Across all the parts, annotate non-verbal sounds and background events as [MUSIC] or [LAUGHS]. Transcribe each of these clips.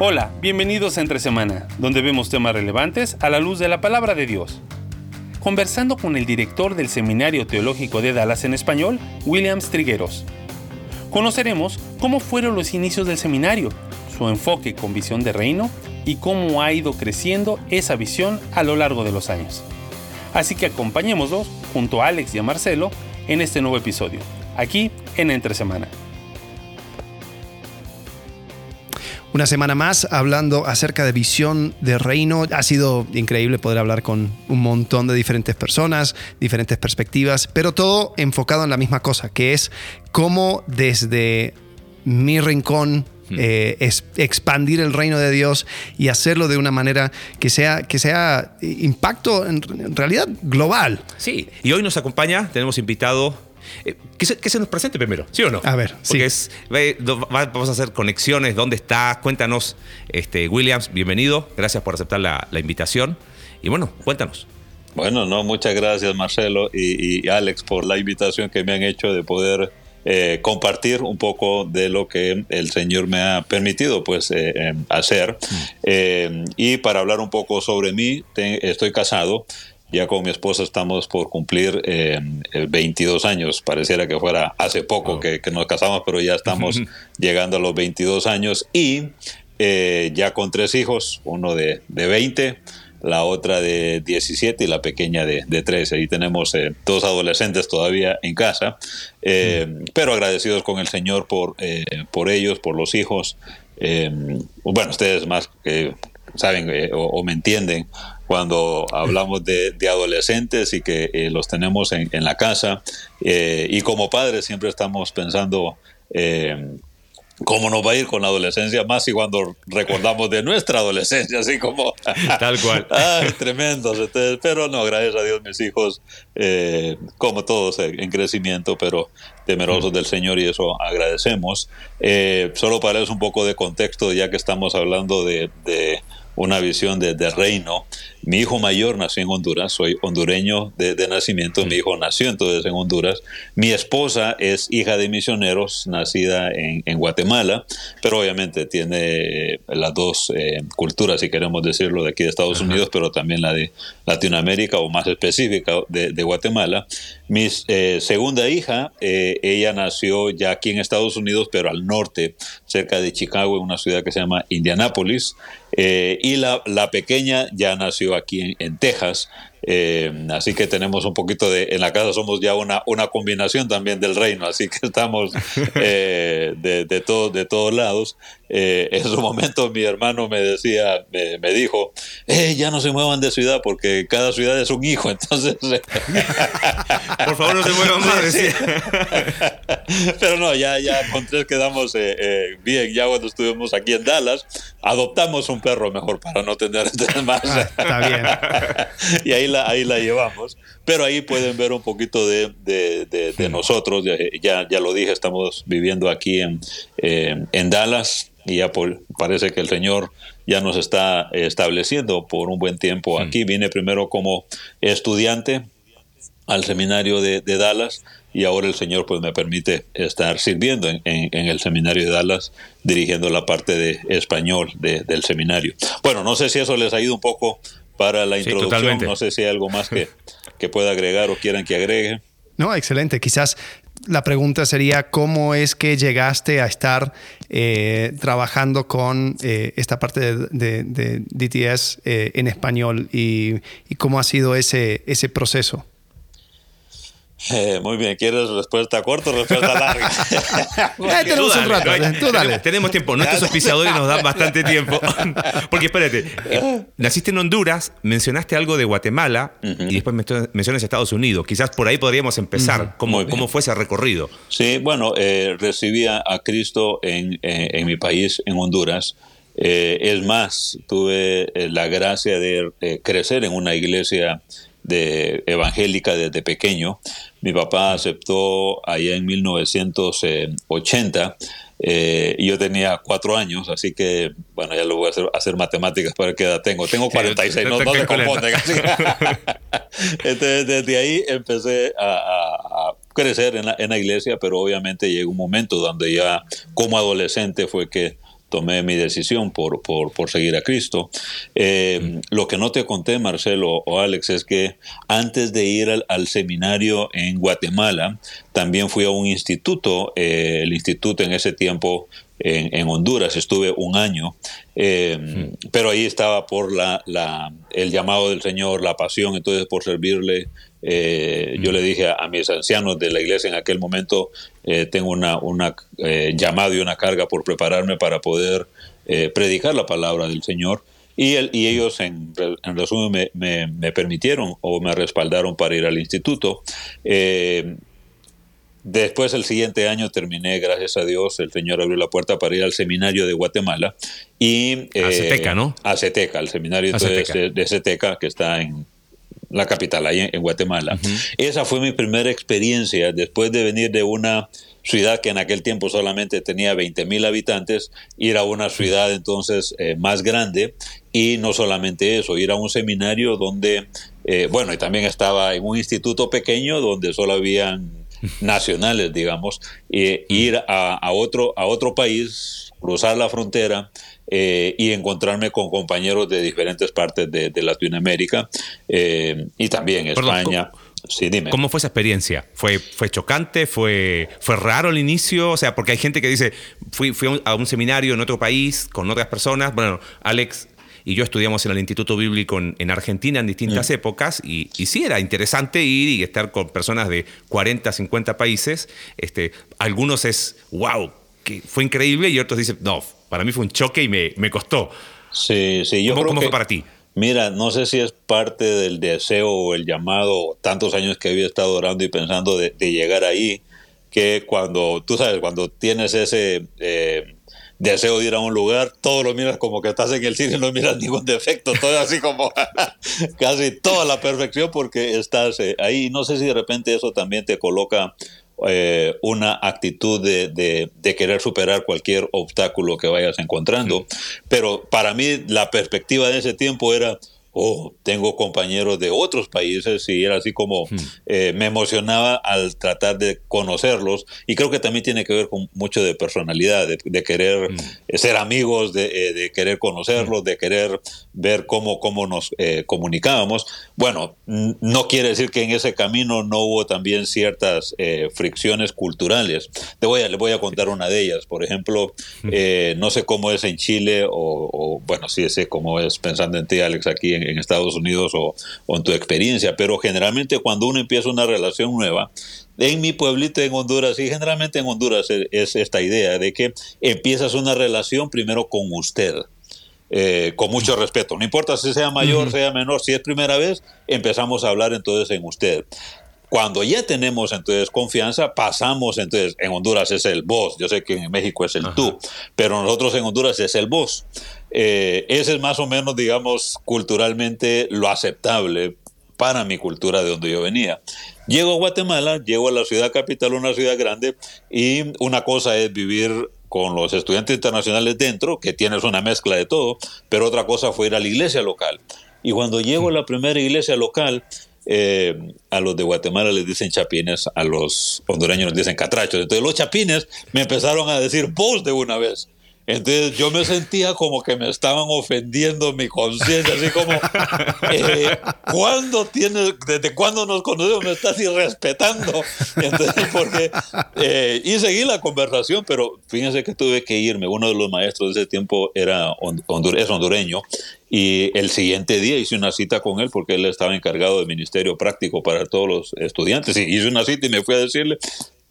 Hola, bienvenidos a Entre Semana, donde vemos temas relevantes a la luz de la palabra de Dios. Conversando con el director del Seminario Teológico de Dallas en español, Williams Trigueros. Conoceremos cómo fueron los inicios del seminario, su enfoque con visión de reino y cómo ha ido creciendo esa visión a lo largo de los años. Así que acompañémoslos junto a Alex y a Marcelo en este nuevo episodio, aquí en Entre Semana. Una semana más hablando acerca de visión de reino. Ha sido increíble poder hablar con un montón de diferentes personas, diferentes perspectivas, pero todo enfocado en la misma cosa, que es cómo desde mi rincón eh, es expandir el reino de Dios y hacerlo de una manera que sea, que sea impacto en, en realidad global. Sí, y hoy nos acompaña, tenemos invitado eh, que, se, nos presente primero, ¿sí o no? A ver, Porque es, vamos a hacer conexiones, ¿dónde estás? Cuéntanos, este, Williams, bienvenido, gracias por aceptar la, invitación. Y bueno, cuéntanos. Bueno, no, muchas gracias Marcelo y, Alex por la invitación que me han hecho de poder eh, compartir un poco de lo que el Señor me ha permitido pues eh, hacer. Mm. y para hablar un poco sobre mí, estoy casado, ya con mi esposa estamos por cumplir 22 eh, años. Pareciera que fuera hace poco que, nos casamos, pero ya estamos [LAUGHS] llegando a los 22 años y eh, ya con tres hijos, uno de, de, 20, la otra de 17 y la pequeña de, de 13. Ahí tenemos eh, dos adolescentes todavía en casa, pero agradecidos con el Señor por, por ellos, por los hijos. bueno, ustedes más que saben o me entienden cuando hablamos de, adolescentes y que eh, los tenemos en, la casa. Eh, y como padres siempre estamos pensando eh, cómo nos va a ir con la adolescencia, más y cuando recordamos de nuestra adolescencia, así como... [LAUGHS] Tal cual. [LAUGHS] Ay, tremendos. pero no, gracias a Dios, mis hijos, como todos, en crecimiento, pero temerosos del Señor y eso agradecemos. solo para eso un poco de contexto, ya que estamos hablando de una visión de, reino. Mi hijo mayor nació en Honduras, soy hondureño de, nacimiento, mi hijo nació entonces en Honduras. Mi esposa es hija de misioneros, nacida en, Guatemala, pero obviamente tiene eh, las dos eh, culturas, si queremos decirlo, de aquí de Estados Unidos, pero también la de Latinoamérica o más específica de, Guatemala. Mi eh, segunda hija, ella nació ya aquí en Estados Unidos, pero al norte, cerca de Chicago, en una ciudad que se llama Indianápolis. Eh, y la, la, pequeña ya nació aquí en, Texas, eh, así que tenemos un poquito de, en la casa somos ya una, una combinación también del reino, así que estamos [LAUGHS] eh, de, de, todo, de todos lados. Eh, en su momento mi hermano me decía, me, dijo, eh, ya no se muevan de ciudad porque cada ciudad es un hijo, [LAUGHS] entonces... [LAUGHS] Por favor no se muevan más. [LAUGHS] Pero no, ya, ya con tres quedamos eh, bien, ya cuando estuvimos aquí en Dallas, adoptamos un perro mejor para no tener más. Ah, está bien. y ahí la, ahí la llevamos. Pero ahí pueden ver un poquito de, de, nosotros, ya, ya lo dije, estamos viviendo aquí en, en Dallas y ya parece que el Señor ya nos está estableciendo por un buen tiempo aquí. Vine primero como estudiante al seminario de, Dallas y ahora el Señor pues me permite estar sirviendo en, el seminario de Dallas dirigiendo la parte de español del seminario. Bueno, no sé si eso les ha ido un poco para la introducción, no sé si hay algo más que, que pueda agregar o quieran que agregue. No, excelente. Quizás la pregunta sería, ¿cómo es que llegaste a estar eh, trabajando con eh, esta parte de, DTS eh, en español y, y, cómo ha sido ese, ese proceso? Eh, muy bien, ¿quieres respuesta corta o respuesta larga? [LAUGHS] Eh, tenemos un rato, tú dale. Tenemos, tiempo, nuestros auspiciadores nos dan bastante tiempo. [LAUGHS] Porque espérate, eh, naciste en Honduras, mencionaste algo de Guatemala y después mencionas Estados Unidos. Quizás por ahí podríamos empezar. ¿Cómo, ¿Cómo, fue ese recorrido? Sí, bueno, recibí a Cristo en, en, mi país, en Honduras. es más, tuve la gracia de crecer en una iglesia de evangélica desde pequeño. Mi papá aceptó allá en 1980 eh, y yo tenía cuatro años, así que, bueno, ya lo voy a hacer, hacer matemáticas para qué edad tengo. Tengo 46, no, no, se confunden. [LAUGHS] Entonces, desde ahí empecé a, crecer en la, en la, iglesia, pero obviamente llegó un momento donde ya como adolescente fue que tomé mi decisión por, por, seguir a Cristo. Eh, lo que no te conté, Marcelo o Alex, es que antes de ir al, seminario en Guatemala, también fui a un instituto, eh, el instituto en ese tiempo en, Honduras, estuve un año, eh, pero ahí estaba por la, la, el llamado del Señor, la pasión, entonces por servirle eh, yo le dije a, mis ancianos de la iglesia en aquel momento, eh, tengo una, una eh, llamado y una carga por prepararme para poder predicar la palabra del Señor. Y, y ellos, en, resumen, me, me, permitieron o me respaldaron para ir al instituto. Después, el siguiente año, terminé, gracias a Dios, el Señor abrió la puerta para ir al seminario de Guatemala. Y, a Ceteca, ¿no? A Ceteca, el seminario de, de Ceteca, que está en, la capital, ahí en, Guatemala. Esa fue mi primera experiencia. Después de venir de una ciudad que en aquel tiempo solamente tenía 20 mil habitantes, ir a una ciudad entonces eh, más grande. Y no solamente eso, ir a un seminario donde, eh, bueno, y también estaba en un instituto pequeño donde solo habían [LAUGHS] nacionales, digamos, ir a, a, otro, a otro país, cruzar la frontera eh, y encontrarme con compañeros de diferentes partes de, Latinoamérica eh, y también España. Sí, dime. ¿Cómo fue esa experiencia? ¿Fue, ¿Fue chocante? ¿Fue, ¿Fue raro al inicio? O sea, porque hay gente que dice, fui, fui a un seminario en otro país con otras personas. Bueno, Alex y yo estudiamos en el Instituto Bíblico en, Argentina en distintas mm. épocas y, y, sí era interesante ir y estar con personas de 40, 50 países. Este, algunos es, wow, que fue increíble y otros dicen, no, para mí fue un choque y me, me costó. Sí, sí, yo ¿Cómo, fue para ti? Mira, no sé si es parte del deseo o el llamado, tantos años que había estado orando y pensando de, llegar ahí, que cuando, tú sabes, cuando tienes ese eh, deseo de ir a un lugar, todo lo miras como que estás en el cine, no miras ningún defecto, todo así como [LAUGHS] casi toda la perfección porque estás eh, ahí. No sé si de repente eso también te coloca eh, una actitud de, de, querer superar cualquier obstáculo que vayas encontrando. Pero para mí la perspectiva de ese tiempo era, oh, tengo compañeros de otros países y era así como hmm. eh, me emocionaba al tratar de conocerlos y creo que también tiene que ver con mucho de personalidad, de, querer hmm. ser amigos, de, de querer conocerlos, hmm. de querer ver cómo, cómo nos eh, comunicábamos. Bueno, no quiere decir que en ese camino no hubo también ciertas eh, fricciones culturales. Te voy a, le voy a contar una de ellas. Por ejemplo, no sé cómo es en Chile o, o bueno, sí sé cómo es pensando en ti, Alex, aquí en, en Estados Unidos o, en tu experiencia, pero generalmente cuando uno empieza una relación nueva, en mi pueblito en Honduras, y generalmente en Honduras es, esta idea de que empiezas una relación primero con usted. Eh, con mucho respeto. No importa si sea mayor, sea menor, si es primera vez, empezamos a hablar entonces en usted. Cuando ya tenemos entonces confianza, pasamos entonces, en Honduras es el vos, yo sé que en México es el tú, pero nosotros en Honduras es el vos. Eh, ese es más o menos, digamos, culturalmente lo aceptable para mi cultura de donde yo venía. Llego a Guatemala, llego a la ciudad capital, una ciudad grande, y una cosa es vivir con los estudiantes internacionales dentro, que tienes una mezcla de todo, pero otra cosa fue ir a la iglesia local. Y cuando llego a la primera iglesia local, eh, a los de Guatemala les dicen chapines, a los hondureños les dicen catrachos. Entonces los chapines me empezaron a decir vos de una vez. Entonces yo me sentía como que me estaban ofendiendo mi conciencia, así como, eh, ¿cuándo tienes, desde cuándo nos conocemos? Me estás irrespetando. Entonces, porque, eh, y seguí la conversación, pero fíjense que tuve que irme. Uno de los maestros de ese tiempo era es hondureño y el siguiente día hice una cita con él porque él estaba encargado de ministerio práctico para todos los estudiantes. Y hice una cita y me fui a decirle,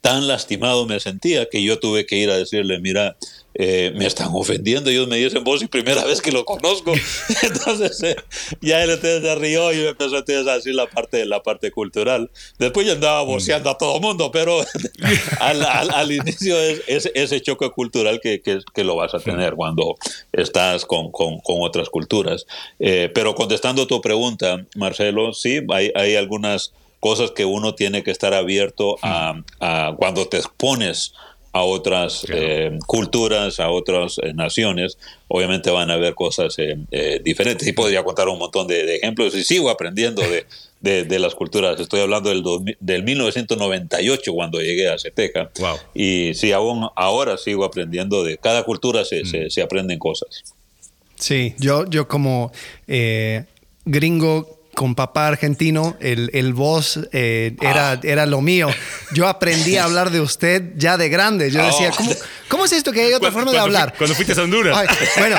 tan lastimado me sentía que yo tuve que ir a decirle, mira, eh, me están ofendiendo, ellos me dicen vos y primera vez que lo conozco. [LAUGHS] Entonces eh, ya él se rió y me empezó a decir la parte, la parte cultural. Después ya andaba voceando a todo mundo, pero [LAUGHS] al, al, inicio es, ese choque cultural que, que, que, lo vas a tener cuando estás con, con, con otras culturas. Eh, pero contestando tu pregunta, Marcelo, sí, hay, hay algunas cosas que uno tiene que estar abierto a, a cuando te expones a otras eh, culturas, a otras eh, naciones, obviamente van a haber cosas eh, diferentes. Y podría contar un montón de, ejemplos y sigo aprendiendo de, de, las culturas. Estoy hablando del, del 1998 cuando llegué a Ceteca. Y sí, aún ahora sigo aprendiendo de cada cultura se, se, se aprenden cosas. Sí, yo, yo como eh, gringo con papá argentino, el, el voz eh, era, ah. era lo mío. Yo aprendí a hablar de usted ya de grande. Yo decía, ¿cómo, ¿cómo es esto que hay otra forma de hablar? cuando fuiste a Honduras. bueno,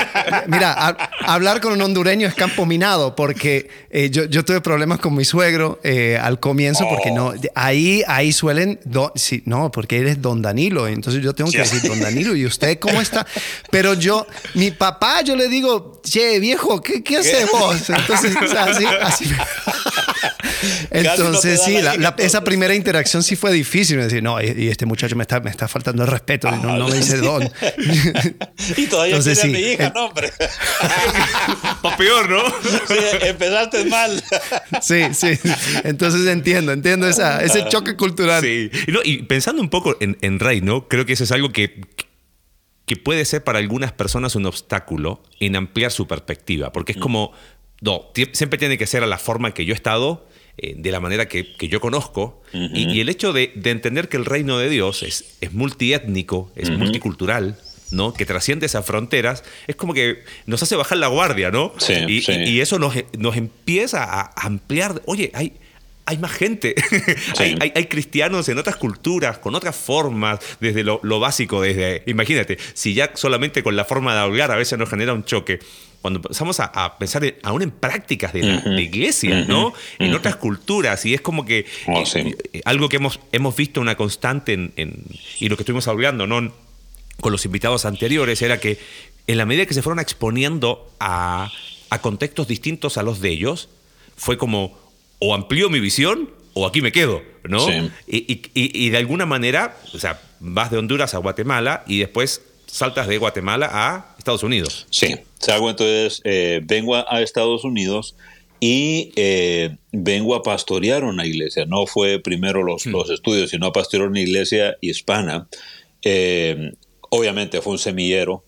mira, hablar con un hondureño es campo minado porque eh, yo, yo, tuve problemas con mi suegro eh, al comienzo porque no, oh. ahí, ahí suelen, sí, no, porque eres don Danilo. Entonces yo tengo que decir don Danilo y usted cómo está. Pero yo, mi papá, yo le digo, che, viejo, ¿qué, qué hacemos? Entonces, así, así [LAUGHS] Entonces, sí, esa primera interacción sí fue difícil. Decir, no, y, este muchacho me está, me está faltando el respeto, no, no, me dice don. [LAUGHS] y todavía Entonces, sí, mi hija, no, hombre. [LAUGHS] o peor, ¿no? Sí, empezaste mal. sí, sí. Entonces entiendo, entiendo esa, ese choque cultural. Sí. Y, pensando un poco en, en Rey, ¿no? Creo que eso es algo que, que puede ser para algunas personas un obstáculo en ampliar su perspectiva, porque es mm. como no, siempre tiene que ser a la forma que yo he estado, eh, de la manera que, yo conozco. y, el hecho de, entender que el reino de Dios es, es multiétnico, es multicultural, ¿no? que trasciende esas fronteras, es como que nos hace bajar la guardia, ¿no? y, eso nos, nos, empieza a ampliar. Oye, hay, hay más gente. [LAUGHS] hay, cristianos en otras culturas, con otras formas, desde lo, básico, desde. Imagínate, si ya solamente con la forma de hablar a veces nos genera un choque cuando empezamos a, pensar aún en prácticas de, la, iglesia, ¿no? En otras culturas, y es como que oh, eh, eh, algo que hemos, hemos visto una constante en, y lo que estuvimos hablando, ¿no? Con los invitados anteriores, era que en la medida que se fueron exponiendo a, contextos distintos a los de ellos, fue como, o amplío mi visión, o aquí me quedo, ¿no? Y, y, de alguna manera, o sea, vas de Honduras a Guatemala y después saltas de Guatemala a Estados Unidos. Sí, salgo entonces, eh, vengo a, Estados Unidos y eh, vengo a pastorear una iglesia. No fue primero los, hmm. los estudios, sino a pastorear una iglesia hispana. Eh, obviamente fue un semillero.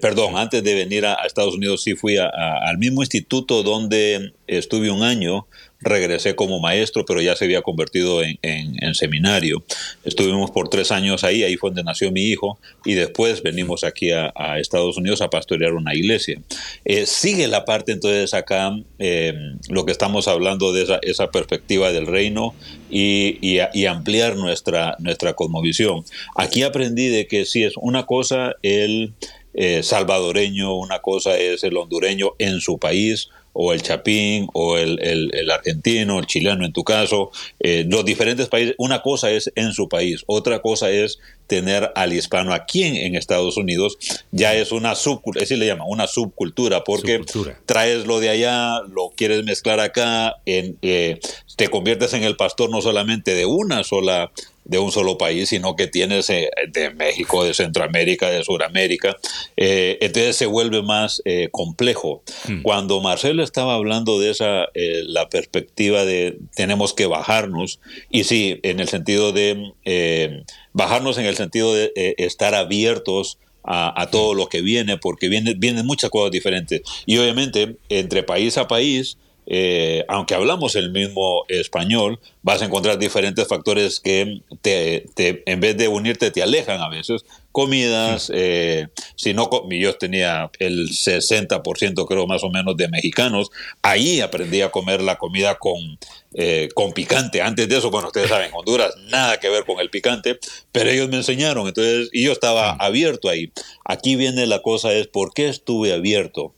Perdón, antes de venir a, Estados Unidos sí fui al mismo instituto donde estuve un año regresé como maestro, pero ya se había convertido en, seminario. Estuvimos por tres años ahí, ahí fue donde nació mi hijo, y después venimos aquí a, Estados Unidos a pastorear una iglesia. Eh, sigue la parte entonces acá, eh, lo que estamos hablando de esa, perspectiva del reino y, ampliar nuestra, nuestra cosmovisión. Aquí aprendí de que si es una cosa el eh, salvadoreño, una cosa es el hondureño en su país, o el chapín, o el, el, argentino, el chileno en tu caso, eh, los diferentes países, una cosa es en su país, otra cosa es tener al hispano aquí en, Estados Unidos, ya es una subcultura, así le llaman, una subcultura, porque traes lo de allá, lo quieres mezclar acá, en, eh, te conviertes en el pastor no solamente de una sola de un solo país, sino que tienes eh, de México, de Centroamérica, de Sudamérica. Eh, entonces se vuelve más eh, complejo. Hmm. Cuando Marcelo estaba hablando de esa, la perspectiva de tenemos que bajarnos, y sí, en el sentido de bajarnos en el sentido de estar abiertos a, todo hmm. lo que viene, porque viene, vienen muchas cosas diferentes. Y obviamente, entre país a país, eh, aunque hablamos el mismo español, vas a encontrar diferentes factores que te, en vez de unirte te alejan a veces. Comidas, eh, si no, yo tenía el 60% creo más o menos de mexicanos, ahí aprendí a comer la comida con, eh, con picante. Antes de eso, bueno, ustedes saben, Honduras, nada que ver con el picante, pero ellos me enseñaron, entonces, y yo estaba abierto ahí. Aquí viene la cosa, es por qué estuve abierto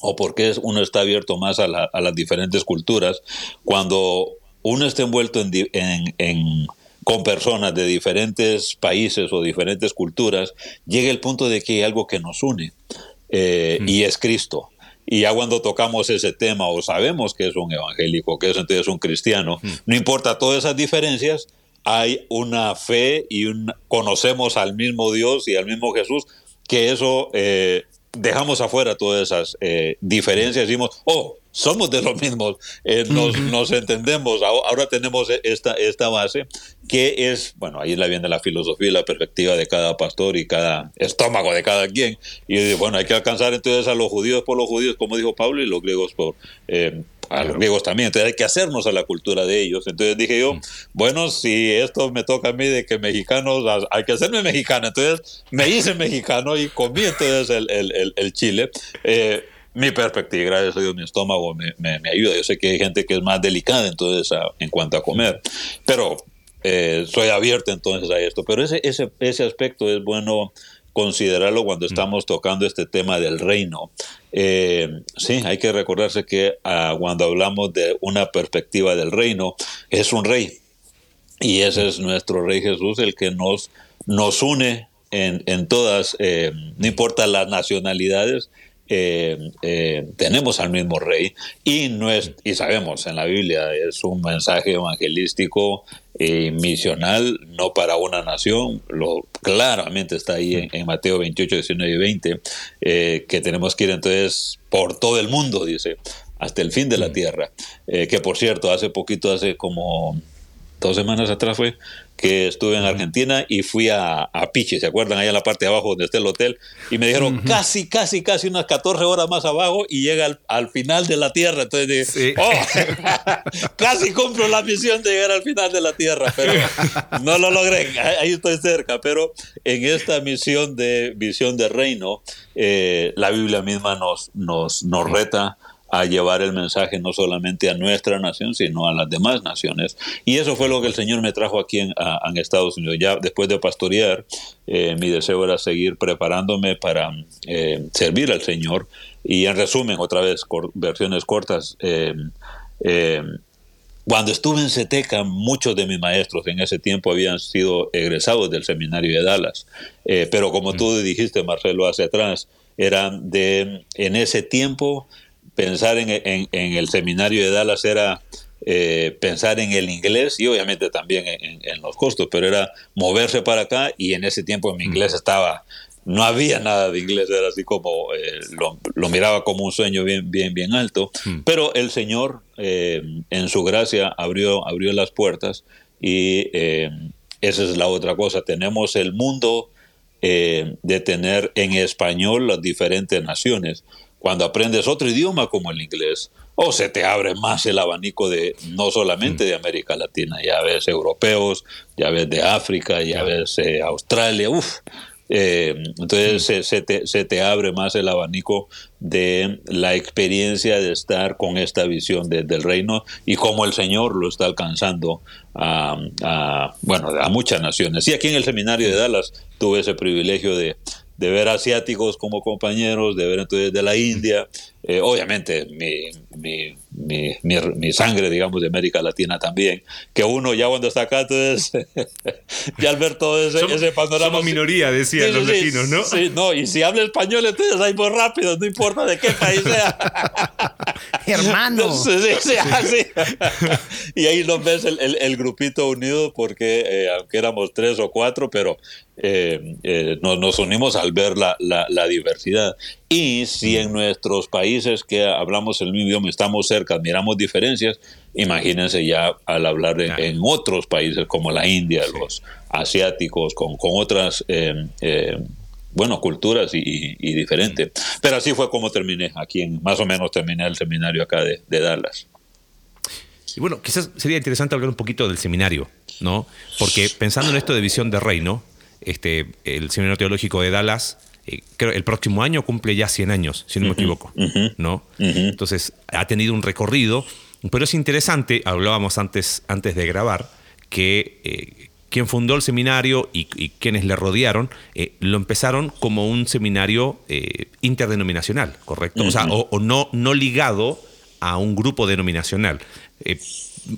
o por qué uno está abierto más a, las diferentes culturas, cuando uno está envuelto en, con personas de diferentes países o diferentes culturas, llega el punto de que hay algo que nos une eh, y es Cristo. Y ya cuando tocamos ese tema o sabemos que es un evangélico, que es entonces un cristiano, no importa todas esas diferencias, hay una fe y un, conocemos al mismo Dios y al mismo Jesús, que eso eh, dejamos afuera todas esas eh, diferencias, decimos, oh, somos de los mismos, eh, nos, entendemos, ahora tenemos esta, esta base, que es, bueno, ahí la viene la filosofía y la perspectiva de cada pastor y cada estómago de cada quien, y bueno, hay que alcanzar entonces a los judíos por los judíos, como dijo Pablo, y los griegos por, eh, a los griegos también, entonces hay que hacernos a la cultura de ellos. Entonces dije yo, bueno, si esto me toca a mí de que mexicanos, hay que hacerme mexicano, entonces me hice mexicano y comí entonces el, el, el, chile. Eh, mi perspectiva, gracias a Dios, mi estómago me, me, ayuda. Yo sé que hay gente que es más delicada entonces en cuanto a comer, pero eh, soy abierto entonces a esto. Pero ese, ese, ese aspecto es bueno considerarlo cuando mm. estamos tocando este tema del reino. Eh, sí, hay que recordarse que ah, cuando hablamos de una perspectiva del reino, es un rey. Y ese es nuestro rey Jesús, el que nos, nos une en, en todas, eh, no importa las nacionalidades, eh, eh, tenemos al mismo rey y, no es, y sabemos en la Biblia es un mensaje evangelístico y misional no para una nación, lo claramente está ahí en, Mateo 28, 19 y 20, eh, que tenemos que ir entonces por todo el mundo, dice, hasta el fin de la tierra, que por cierto, hace poquito, hace como dos semanas atrás fue, que estuve en Argentina y fui a, a Piche, ¿se acuerdan? Allá en la parte de abajo donde está el hotel. Y me dijeron casi, casi, casi unas 14 horas más abajo y llega al, final de la Tierra. Entonces dije, oh, [LAUGHS] [LAUGHS] casi cumplo la misión de llegar al final de la Tierra, pero no lo logré. Ahí estoy cerca. Pero en esta misión de visión de reino, eh, la Biblia misma nos, nos, nos reta a llevar el mensaje no solamente a nuestra nación, sino a las demás naciones. Y eso fue lo que el Señor me trajo aquí en, Estados Unidos. Ya después de pastorear, eh, mi deseo era seguir preparándome para eh, servir al Señor. Y en resumen, otra vez, versiones cortas. Eh, cuando estuve en Ceteca, muchos de mis maestros en ese tiempo habían sido egresados del seminario de Dallas. pero como tú mm. dijiste, Marcelo, hacia atrás, eran de, en ese tiempo, pensar en, el seminario de Dallas era eh, pensar en el inglés y obviamente también en, los costos, pero era moverse para acá y en ese tiempo mi inglés estaba, no había nada de inglés, era así como, eh, lo, miraba como un sueño bien, bien, bien alto, pero el Señor eh, en su gracia abrió, abrió las puertas y esa es la otra cosa, tenemos el mundo de tener en español las diferentes naciones cuando aprendes otro idioma como el inglés, o se te abre más el abanico de no solamente de América Latina, ya ves europeos, ya ves de África, ya ves eh, Australia, uff. Eh, entonces se, te, abre más el abanico de la experiencia de estar con esta visión del reino y cómo el Señor lo está alcanzando a, bueno, a muchas naciones. Y aquí en el seminario de Dallas tuve ese privilegio de, de ver asiáticos como compañeros, de ver entonces de la India, eh, obviamente mi, mi, mi, mi, sangre, digamos, de América Latina también, que uno ya cuando está acá, entonces, [LAUGHS] ya al ver todo ese, ese panorama... Somos minoría, decían los vecinos, ¿no? Sí, no, y si habla español, entonces ahí muy rápido, no importa de qué país sea. [LAUGHS] Hermano. [LAUGHS] Sí, sí, así. y ahí nos ves el, el, grupito unido, porque eh, aunque éramos tres o cuatro, pero eh, nos, nos, unimos al ver la, la, la diversidad. Y si en nuestros países que hablamos el mismo idioma estamos cerca, miramos diferencias, imagínense ya al hablar en otros países como la India, los asiáticos, con, con otras, eh, eh, bueno, culturas y, diferentes. Pero así fue como terminé, aquí en, más o menos terminé el seminario acá de, de Dallas. Y bueno, quizás sería interesante hablar un poquito del seminario, ¿no? Porque pensando en esto de visión de reino, este, el seminario teológico de Dallas eh, creo el próximo año cumple ya 100 años, si no me equivoco, ¿no? Entonces, ha tenido un recorrido, pero es interesante, hablábamos antes, antes de grabar, que eh, quien fundó el seminario y, quienes le rodearon, eh, lo empezaron como un seminario interdenominacional, ¿correcto? O sea, o, no, no ligado a un grupo denominacional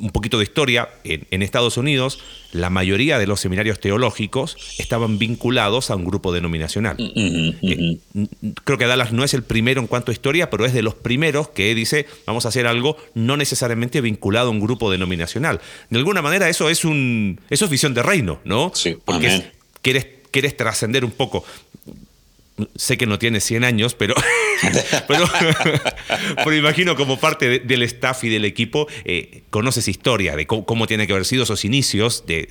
un poquito de historia, en, Estados Unidos la mayoría de los seminarios teológicos estaban vinculados a un grupo denominacional. Mm, eh, creo que Dallas no es el primero en cuanto a historia, pero es de los primeros que dice vamos a hacer algo no necesariamente vinculado a un grupo denominacional. De alguna manera eso es un eso es visión de reino, ¿no? Sí, Porque quieres, quieres trascender un poco sé que no tiene 100 años, pero, [LAUGHS] [LAUGHS] [LAUGHS] pero, imagino como parte del staff y del equipo, eh, conoces historia de cómo, tiene que haber sido esos inicios, de,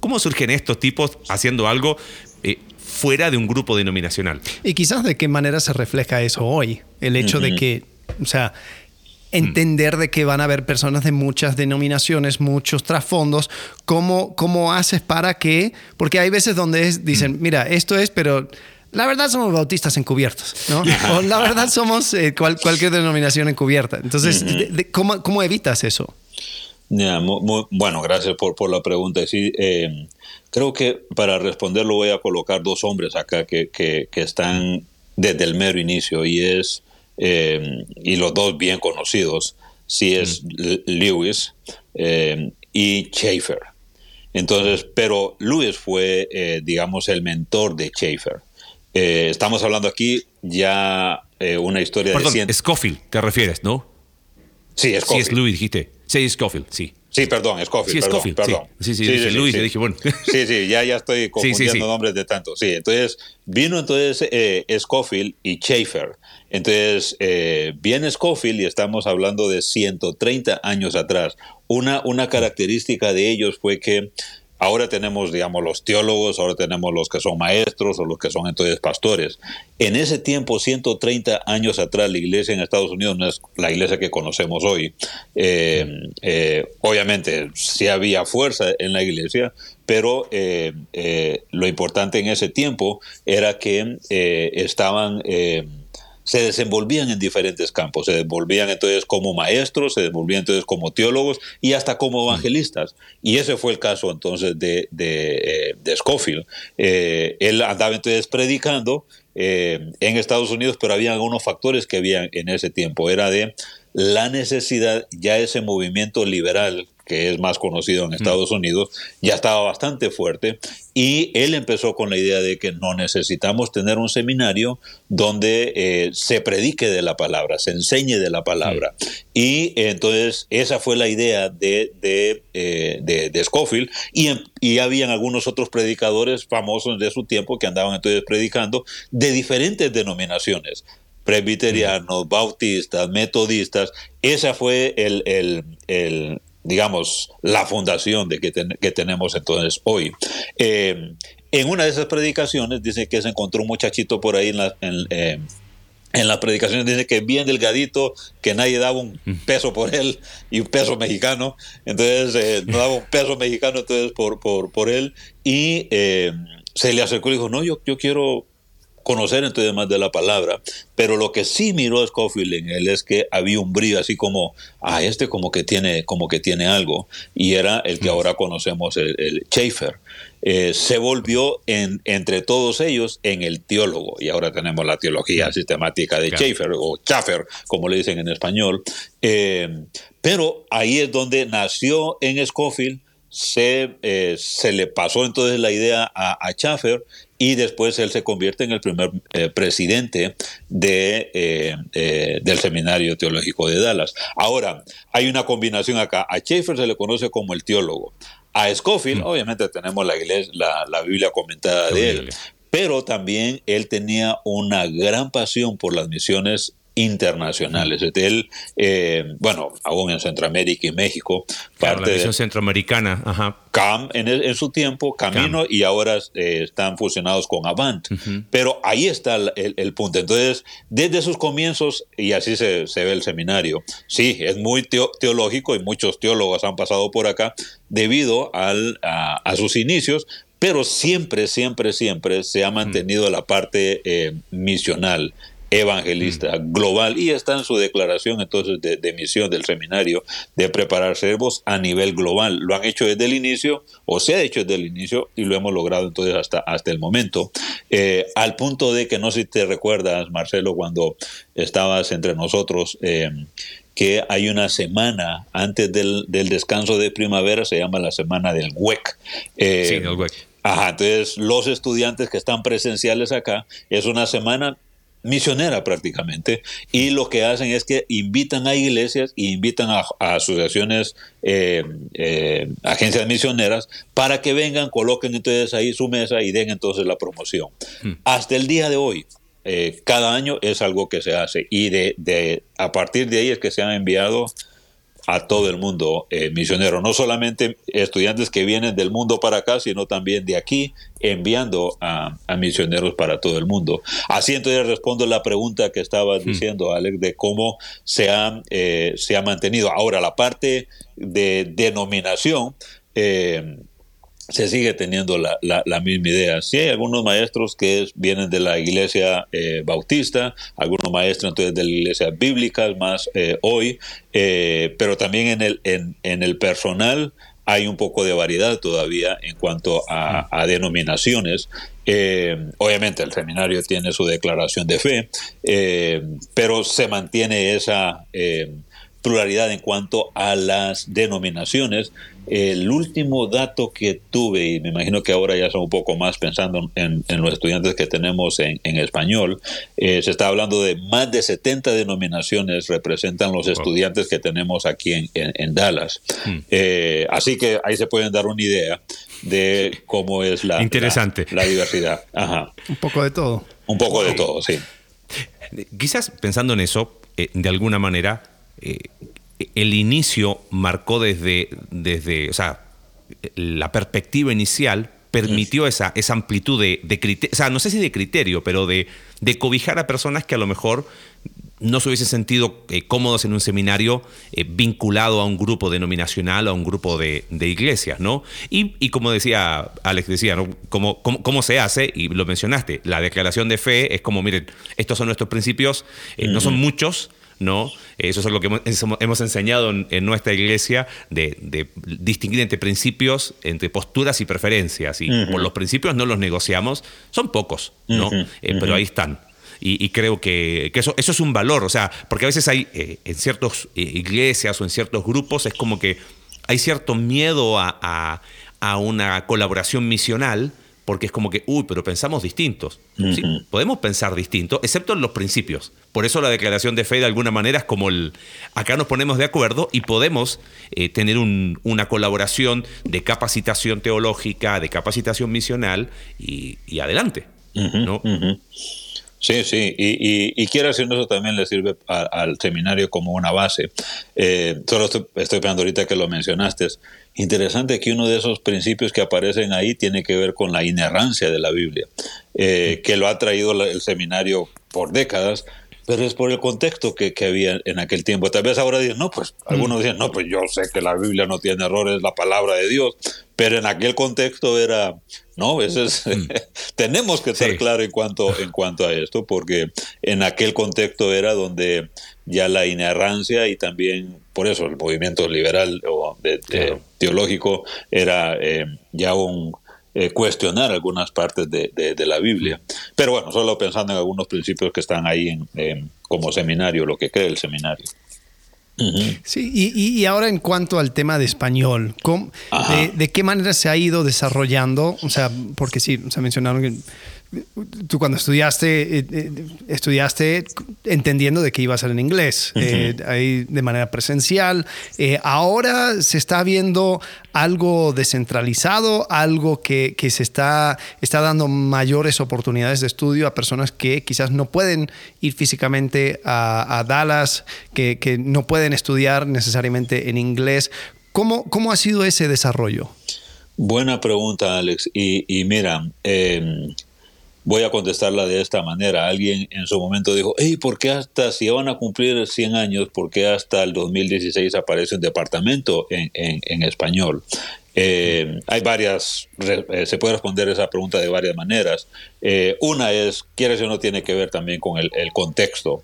cómo surgen estos tipos haciendo algo eh, fuera de un grupo denominacional. Y quizás de qué manera se refleja eso hoy, el hecho de que, o sea, entender de que van a haber personas de muchas denominaciones, muchos trasfondos. ¿Cómo, cómo haces para que, porque hay veces donde dicen, mm. mira, esto es, pero la verdad somos bautistas encubiertos, ¿no? [LAUGHS] o la verdad somos eh, cualquier denominación encubierta. Entonces, ¿cómo, evitas eso? bueno, gracias por, por la pregunta. Sí, eh, creo que para responderlo voy a colocar dos hombres acá que, que, que están desde el mero inicio y es, eh, y los dos bien conocidos, sí es Lewis y Schaefer. Entonces, pero Lewis fue, digamos, el mentor de Schaefer. Eh, estamos hablando aquí ya eh, una historia Perdón, de... Scofield, te refieres, ¿no? Sí, Scofield. Sí, es Louis, dijiste. Sí, Scofield, sí. Sí, perdón, Scofield, sí, perdón, Scofield, perdón. Sí, sí, sí, sí sí. dije, bueno. [LAUGHS] Sí, sí, ya, ya estoy [LAUGHS] confundiendo nombres de tanto. Sí, entonces vino entonces eh, Scofield y Schaefer. Entonces eh, viene Scofield y estamos hablando de 130 años atrás. Una, una característica de ellos fue que Ahora tenemos, digamos, los teólogos, ahora tenemos los que son maestros o los que son entonces pastores. En ese tiempo, 130 años atrás, la iglesia en Estados Unidos no es la iglesia que conocemos hoy. Eh, eh, obviamente, sí había fuerza en la iglesia, pero eh, lo importante en ese tiempo era que estaban se desenvolvían en diferentes campos, se desenvolvían entonces como maestros, se desenvolvían entonces como teólogos y hasta como evangelistas. Y ese fue el caso entonces de, de, eh, Scofield. Eh, él andaba entonces predicando eh, en Estados Unidos, pero había algunos factores que había en ese tiempo. Era de la necesidad, ya ese movimiento liberal que es más conocido en. Estados Unidos, ya estaba bastante fuerte y él empezó con la idea de que no necesitamos tener un seminario donde eh, se predique de la palabra, se enseñe de la palabra. Y entonces esa fue la idea de, de, eh, de, Scofield y, y habían algunos otros predicadores famosos de su tiempo que andaban entonces predicando de diferentes denominaciones presbiterianos, bautistas, metodistas. Esa fue el, el, digamos, la fundación de que, que tenemos entonces hoy. Eh, en una de esas predicaciones dice que se encontró un muchachito por ahí en la, en, eh, las predicaciones dice que bien delgadito, que nadie daba un peso por él y un peso mexicano, entonces eh, no daba un peso mexicano entonces por, por, por él y se le acercó y dijo, no, yo, yo quiero conocer entonces más de la palabra, pero lo que sí miró Scofield en él es que había un brillo así como, ah, este como que tiene, como que tiene algo, y era el que ahora conocemos, el, el Schaefer. Eh, se volvió en, entre todos ellos en el teólogo, y ahora tenemos la teología sistemática de Schaefer, o Schaffer, como le dicen en español, eh, pero ahí es donde nació en Scofield se, eh, se, le pasó entonces la idea a, a Schaffer y después él se convierte en el primer eh, presidente de, eh, eh, del Seminario Teológico de Dallas. Ahora, hay una combinación acá. A Schaeffer se le conoce como el teólogo. A Scofield, mm. obviamente tenemos la, iglesia, la, Biblia comentada de él, pero también él tenía una gran pasión por las misiones internacionales. Él, eh, bueno, aún en Centroamérica y México, parte la misión centroamericana, ajá. CAM en, su tiempo, Camino, y ahora eh, están fusionados con Avant. Pero ahí está el, punto. Entonces, desde sus comienzos, y así se, ve el seminario, sí, es muy teológico y muchos teólogos han pasado por acá debido al, a, sus inicios, pero siempre, siempre, siempre se ha mantenido la parte eh, misional, evangelista mm. global y está en su declaración entonces de, misión del seminario de preparar servos a nivel global. Lo han hecho desde el inicio o se ha hecho desde el inicio y lo hemos logrado entonces hasta, hasta el momento. Eh, al punto de que no sé si te recuerdas, Marcelo, cuando estabas entre nosotros, eh, que hay una semana antes del, descanso de primavera, se llama la semana del WEC. Eh, sí, del WEC. Ajá, entonces los estudiantes que están presenciales acá, es una semana misionera prácticamente, y lo que hacen es que invitan a iglesias y invitan a, asociaciones, eh, eh, agencias misioneras, para que vengan, coloquen entonces ahí su mesa y den entonces la promoción. Hmm. Hasta el día de hoy, eh, cada año es algo que se hace y de, de, a partir de ahí es que se han enviado a todo el mundo eh, misionero, no solamente estudiantes que vienen del mundo para acá, sino también de aquí enviando a, misioneros para todo el mundo. Así entonces respondo la pregunta que estabas hmm. diciendo, Alex, de cómo se ha, eh, se ha mantenido. Ahora, la parte de denominación, eh, se sigue teniendo la, la, misma idea. Sí hay algunos maestros que vienen de la iglesia eh, bautista, algunos maestros entonces de la iglesia bíblica, más eh, hoy, eh, pero también en el, en, en, el personal hay un poco de variedad todavía en cuanto a, a denominaciones. obviamente el seminario tiene su declaración de fe, pero se mantiene esa pluralidad en cuanto a las denominaciones. El último dato que tuve, y me imagino que ahora ya son un poco más pensando en, los estudiantes que tenemos en, español, eh, se está hablando de más de 70 denominaciones representan los estudiantes que tenemos aquí en, Dallas. Hmm. Eh, así que ahí se pueden dar una idea de cómo es la, Interesante. la, diversidad. Un poco de todo. Un poco de todo, sí. Quizás pensando en eso, eh, de alguna manera, eh, el inicio marcó desde, desde, o sea, la perspectiva inicial permitió esa, esa amplitud de, de criterio, o sea, no sé si de criterio, pero de, de cobijar a personas que a lo mejor no se hubiesen sentido eh, cómodos en un seminario eh, vinculado a un grupo denominacional, a un grupo de, iglesias, ¿no? Y, como decía Alex, decía, ¿no? ¿Cómo, cómo, se hace? Y lo mencionaste, la declaración de fe es como, miren, estos son nuestros principios, no son muchos, ¿no? Eso es lo que hemos, enseñado en, nuestra iglesia, de, distinguir entre principios, entre posturas y preferencias. Y por los principios no los negociamos, son pocos, ¿no? Eh, pero ahí están. Y, creo que, eso, eso, es un valor, o sea, porque a veces hay eh, en ciertas eh, iglesias o en ciertos grupos es como que hay cierto miedo a, a una colaboración misional porque es como que, uy, pero pensamos distintos. sí, podemos pensar distinto, excepto en los principios. Por eso la declaración de fe de alguna manera es como el, acá nos ponemos de acuerdo y podemos eh, tener una colaboración de capacitación teológica, de capacitación misional y, adelante. ¿no? Sí, sí, y, y, quiero decir eso también le sirve al seminario como una base. Eh, solo estoy, estoy pensando ahorita que lo mencionaste. Interesante que uno de esos principios que aparecen ahí tiene que ver con la inerrancia de la Biblia, eh, que lo ha traído el seminario por décadas, pero es por el contexto que, que, había en aquel tiempo. Tal vez ahora dicen, no, pues algunos dicen, no, pues yo sé que la Biblia no tiene errores, la palabra de Dios, pero en aquel contexto era, no, es, mm. [LAUGHS] tenemos que estar claros en cuanto, en cuanto a esto, porque en aquel contexto era donde ya la inerrancia y también, por eso el movimiento liberal o teológico era eh, ya un eh, cuestionar algunas partes de, la Biblia. Pero bueno, solo pensando en algunos principios que están ahí en, como seminario, lo que cree el seminario. Sí, y, ahora en cuanto al tema de español, de, qué manera se ha ido desarrollando? O sea, porque sí, se mencionaron que tú cuando estudiaste, eh, eh, estudiaste entendiendo de que iba a ser en inglés, eh, ahí de manera presencial. ahora se está viendo algo descentralizado, algo que, se está, está dando mayores oportunidades de estudio a personas que quizás no pueden ir físicamente a, Dallas, que, no pueden estudiar necesariamente en inglés. ¿Cómo, cómo ha sido ese desarrollo? Buena pregunta, Alex. Y, y mira, em, Voy a contestarla de esta manera. Alguien en su momento dijo, hey, ¿por qué hasta, si van a cumplir 100 años, por qué hasta el 2016 aparece un departamento en, en, español? Eh, hay varias, eh, se puede responder esa pregunta de varias maneras. Eh, una es, quiere o no tiene que ver también con el, contexto,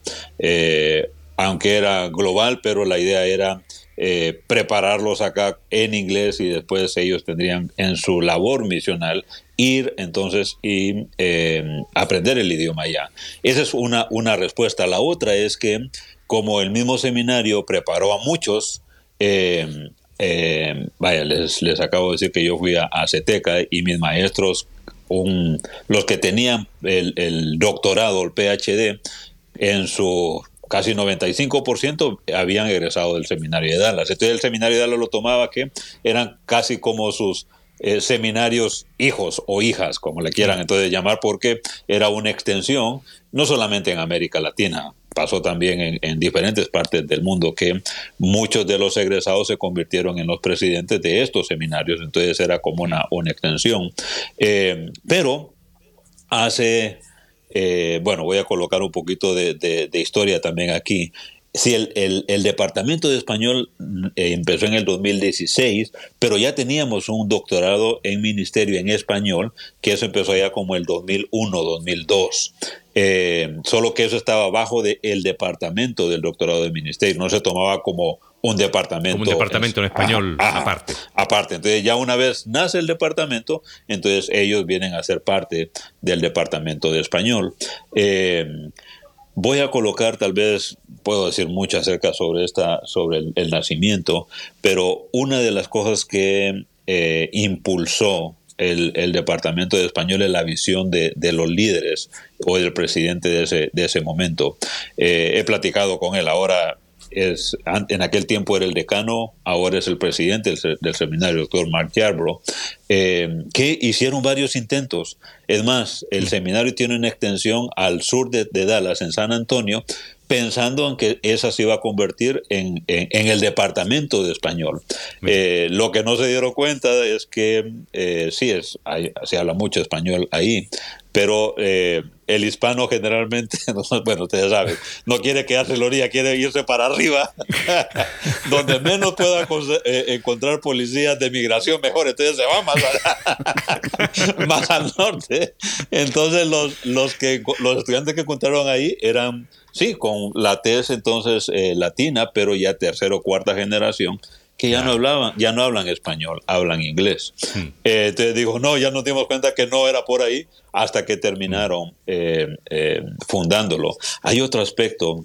aunque era global, pero la idea era prepararlos acá en inglés y después ellos tendrían en su labor misional ir entonces y eh, aprender el idioma allá. Esa es una, una respuesta. La otra es que como el mismo seminario preparó a muchos, eh, vaya, les, les, acabo de decir que yo fui a, a CETECA y mis maestros, los que tenían el, el doctorado, el PhD, en su casi 95% habían egresado del seminario de Dallas. Entonces el seminario de Dallas lo tomaba que eran casi como sus eh, seminarios hijos o hijas, como le quieran entonces llamar, porque era una extensión, no solamente en América Latina, pasó también en, diferentes partes del mundo que muchos de los egresados se convirtieron en los presidentes de estos seminarios, entonces era como una, una extensión. Eh, pero hace, eh, bueno, voy a colocar un poquito de, historia también aquí. Sí, el, el, Departamento de Español eh, empezó en el 2016, pero ya teníamos un doctorado en Ministerio en Español, que eso empezó ya como el 2001-2002. Eh, solo que eso estaba bajo del departamento del doctorado de Ministerio, no se tomaba como un departamento. un departamento en, español aparte. Aparte. Entonces, ya una vez nace el departamento, entonces ellos vienen a ser parte del departamento de español. Eh, Voy a colocar, tal vez puedo decir mucho acerca sobre, esta, sobre el, nacimiento, pero una de las cosas que eh, impulsó el, Departamento de Español es la visión de, los líderes o del presidente de ese, de ese momento. Eh, he platicado con él ahora es, en aquel tiempo era el decano, ahora es el presidente del, seminario, el doctor Mark Yarbrough, eh, que hicieron varios intentos. Es más, el seminario tiene una extensión al sur de, Dallas, en San Antonio, pensando en que esa se iba a convertir en, el departamento de español. Eh, lo que no se dieron cuenta es que eh, sí, es, se habla mucho español ahí, pero eh, el hispano generalmente, [LAUGHS] bueno, ustedes saben, no quiere quedarse en la orilla, quiere irse para arriba, [LAUGHS] donde menos pueda eh, encontrar policías de migración, mejor, entonces se va más, [LAUGHS] más al norte. Entonces los, los, que, los estudiantes que encontraron ahí eran, sí, con la TES entonces eh, latina, pero ya tercera o cuarta generación, que ya no hablaban, ya no hablan español, hablan inglés. Hmm. Eh, te digo, no, ya nos dimos cuenta que no era por ahí hasta que terminaron eh, eh, fundándolo. Hay otro aspecto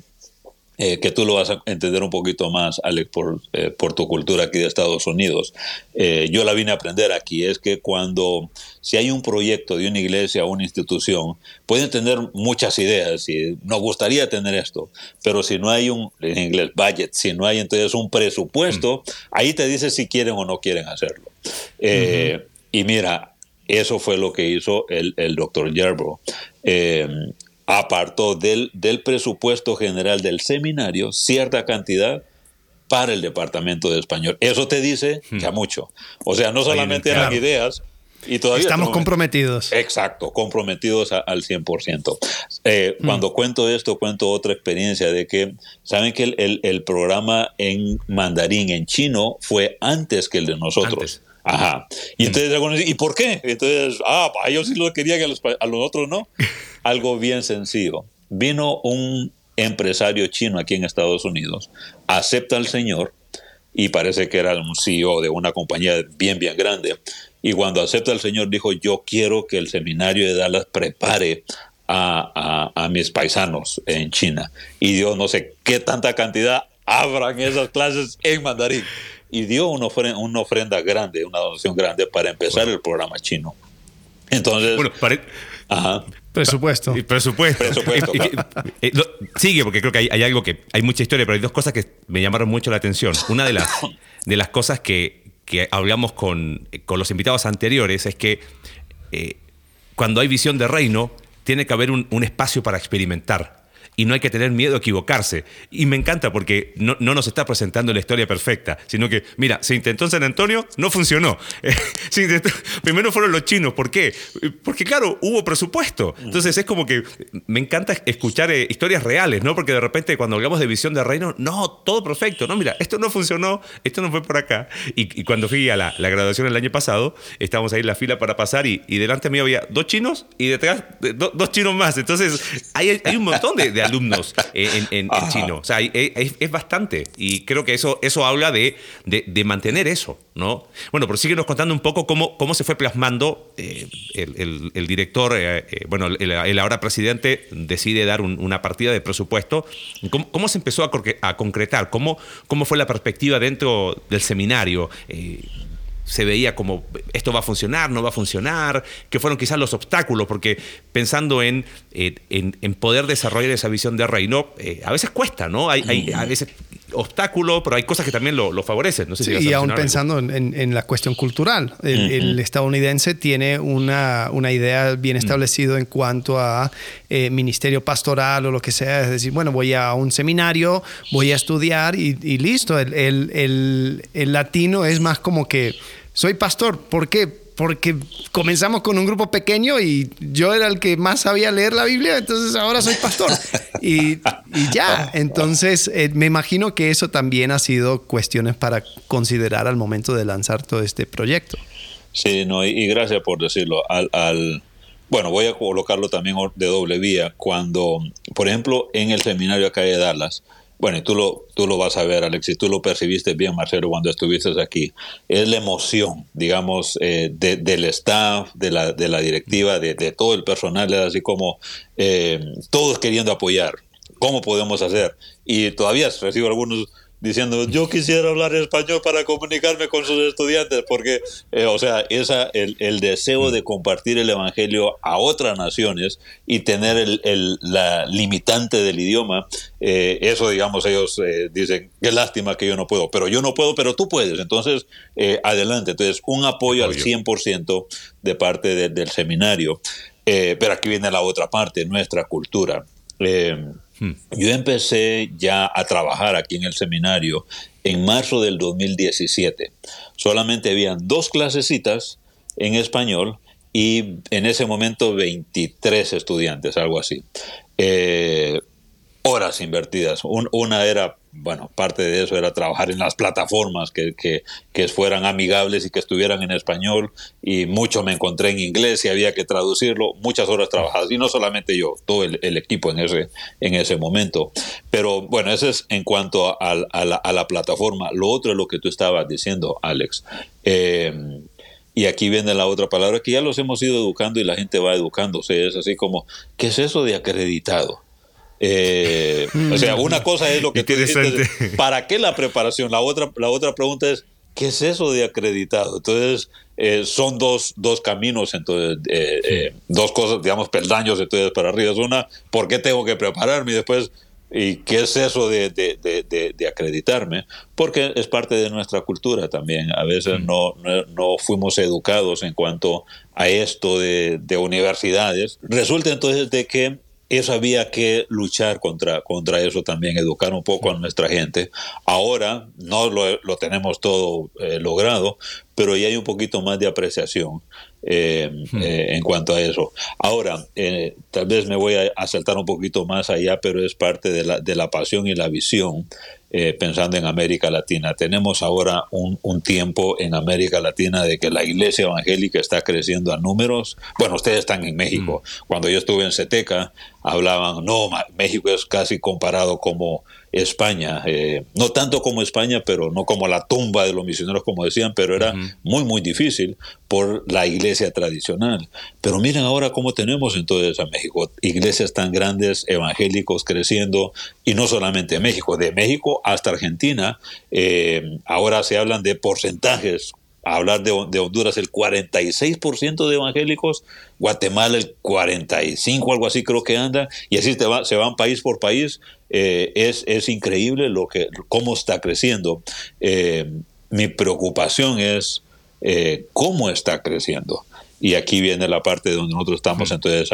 eh, que tú lo vas a entender un poquito más, Alex, por, eh, por tu cultura aquí de Estados Unidos. Eh, yo la vine a aprender aquí, es que cuando, si hay un proyecto de una iglesia o una institución, pueden tener muchas ideas y nos gustaría tener esto, pero si no hay un, en inglés, budget, si no hay entonces un presupuesto, mm. ahí te dice si quieren o no quieren hacerlo. Y mira, eso fue lo que hizo el, el doctor Yerbo apartó del, del presupuesto general del seminario cierta cantidad para el departamento de español. Eso te dice hmm. ya mucho. O sea, no solamente eran ideas, y todavía estamos comprometidos. Exacto, comprometidos al 100%. Eh, hmm. Cuando cuento esto, cuento otra experiencia de que, ¿saben que el, el, programa en mandarín, en chino, fue antes que el de nosotros? Ajá. Y entonces, ¿y por qué? Entonces, ah, ellos sí lo querían, a los, a los otros no. [LAUGHS] Algo bien sencillo. Vino un empresario chino aquí en Estados Unidos, acepta al señor y parece que era un CEO de una compañía bien, bien grande. Y cuando acepta al señor dijo, yo quiero que el seminario de Dallas prepare a, a, mis paisanos en China. Y dio no sé qué tanta cantidad abran esas clases en mandarín y dio una ofrenda, una ofrenda grande, una donación grande para empezar el programa chino. Entonces, bueno, ajá. Presupuesto. Presupuesto. Presupuesto [LAUGHS] sigue, porque creo que hay, algo que. Hay mucha historia, pero hay dos cosas que me llamaron mucho la atención. Una de las, de las cosas que, que hablamos con, con, los invitados anteriores es que eh, cuando hay visión de reino, tiene que haber un, un espacio para experimentar y no hay que tener miedo a equivocarse. Y me encanta porque no, nos está presentando la historia perfecta, sino que, mira, se intentó en San Antonio, no funcionó. [LAUGHS] primero fueron los chinos, ¿por qué? Porque claro, hubo presupuesto. Entonces es como que me encanta escuchar eh, historias reales, ¿no? Porque de repente cuando hablamos de visión de reino, no, todo perfecto, no, mira, esto no funcionó, esto no fue por acá. Y, cuando fui a la, graduación el año pasado, estábamos ahí en la fila para pasar y, delante mío había dos chinos y detrás dos chinos más. Entonces hay, hay un montón de alumnos en, chino. O sea, es, bastante. Y creo que eso, eso habla de, de, mantener eso, ¿no? Bueno, pero síguenos contando un poco cómo, cómo se fue plasmando eh, el, director, eh, eh, bueno, el, ahora presidente decide dar una partida de presupuesto. ¿Cómo, se empezó a, concretar? ¿Cómo, ¿Cómo fue la perspectiva dentro del seminario? Se veía como esto va a funcionar, no va a funcionar, que fueron quizás los obstáculos, porque pensando en, en, poder desarrollar esa visión de reino, eh, a veces cuesta, ¿no? Hay, a veces obstáculo, pero hay cosas que también lo, favorecen. No sé y aún pensando en, la cuestión cultural, el, estadounidense tiene una, una idea bien establecida en cuanto a eh, ministerio pastoral o lo que sea. Es decir, bueno, voy a un seminario, voy a estudiar y, y listo. El, el, el latino es más como que soy pastor. ¿Por qué? porque comenzamos con un grupo pequeño y yo era el que más sabía leer la Biblia, entonces ahora soy pastor. Y, ya, entonces eh, me imagino que eso también ha sido cuestiones para considerar al momento de lanzar todo este proyecto. Sí, no, y, gracias por decirlo. Al, bueno, voy a colocarlo también de doble vía. Cuando, por ejemplo, en el seminario acá de Dallas, bueno, y tú lo, tú lo vas a ver, Alexis, tú lo percibiste bien, Marcelo, cuando estuviste aquí. Es la emoción, digamos, eh, del staff, de la, de la directiva, de, todo el personal, así como eh, todos queriendo apoyar. ¿Cómo podemos hacer? Y todavía recibo algunos diciendo yo quisiera hablar español para comunicarme con sus estudiantes porque eh, o sea esa el, el, deseo de compartir el evangelio a otras naciones y tener el, el la limitante del idioma eh, eso digamos ellos eh, dicen qué lástima que yo no puedo pero yo no puedo pero tú puedes. Entonces adelante. Entonces un apoyo, al 100% de parte del seminario. Pero aquí viene la otra parte nuestra cultura yo empecé ya a trabajar aquí en el seminario en marzo del 2017. Solamente habían dos clasecitas en español y en ese momento 23 estudiantes, algo así. Eh, horas invertidas. una era bueno, parte de eso era trabajar en las plataformas que, que, que, fueran amigables y que estuvieran en español y mucho me encontré en inglés y había que traducirlo, muchas horas trabajadas y no solamente yo, todo el, equipo en ese, en ese momento. Pero bueno, eso es en cuanto a, la, plataforma. Lo otro es lo que tú estabas diciendo, Alex. Eh, y aquí viene la otra palabra que ya los hemos ido educando y la gente va educándose. Es así como, ¿qué es eso de acreditado? Eh, o sea, una cosa es lo [LAUGHS] que tú ¿para qué la preparación? La otra, la otra pregunta es, ¿qué es eso de acreditado? Entonces, eh, son dos, dos caminos, entonces, eh, dos cosas, digamos, peldaños entonces para arriba. Es una, ¿por qué tengo que prepararme? Y después, ¿y qué es eso de, de, acreditarme? Porque es parte de nuestra cultura también. A veces no, no, no fuimos educados en cuanto a esto de, universidades. Resulta entonces de que eso había que luchar contra, contra eso también, educar un poco a nuestra gente. Ahora no lo, lo tenemos todo eh, logrado, pero ya hay un poquito más de apreciación eh, eh, en cuanto a eso. Ahora, tal vez me voy a, saltar un poquito más allá, pero es parte de la, de la pasión y la visión eh, pensando en América Latina. Tenemos ahora un, tiempo en América Latina de que la iglesia evangélica está creciendo a números. Bueno, ustedes están en México. Mm. Cuando yo estuve en Ceteca, hablaban, no, México es casi comparado como España, eh, no tanto como España, pero no como la tumba de los misioneros, como decían, pero era muy, muy difícil por la iglesia tradicional. Pero miren ahora cómo tenemos entonces a México, iglesias tan grandes, evangélicos creciendo, y no solamente en México, de México hasta Argentina, eh, ahora se hablan de porcentajes hablar de, Honduras el 46% de evangélicos, Guatemala el 45, algo así creo que anda, y así te va, se van país por país. Eh, es, es, increíble lo que, cómo está creciendo. Eh, mi preocupación es eh, cómo está creciendo. Y aquí viene la parte donde nosotros estamos entonces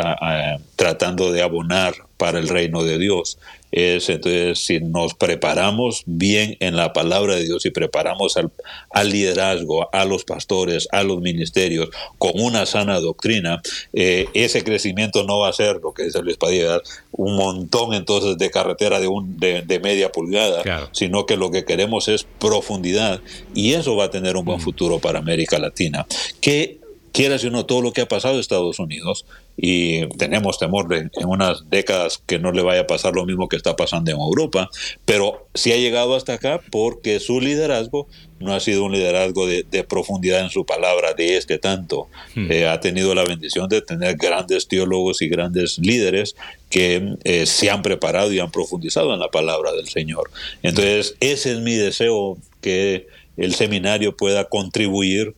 tratando de abonar para el reino de Dios. Es entonces si nos preparamos bien en la palabra de Dios y preparamos al, al liderazgo, a los pastores, a los ministerios con una sana doctrina, eh, ese crecimiento no va a ser lo que dice Luis Padilla, un montón entonces de carretera de, un, de, media pulgada, sino que lo que queremos es profundidad y eso va a tener un buen futuro para América Latina. Que quieras o no, todo lo que ha pasado en Estados Unidos y tenemos temor de en unas décadas que no le vaya a pasar lo mismo que está pasando en Europa, pero sí ha llegado hasta acá porque su liderazgo no ha sido un liderazgo de, profundidad en su palabra, de este tanto. Hmm. Eh, ha tenido la bendición de tener grandes teólogos y grandes líderes que eh, se han preparado y han profundizado en la palabra del Señor. Entonces, ese es mi deseo, que el seminario pueda contribuir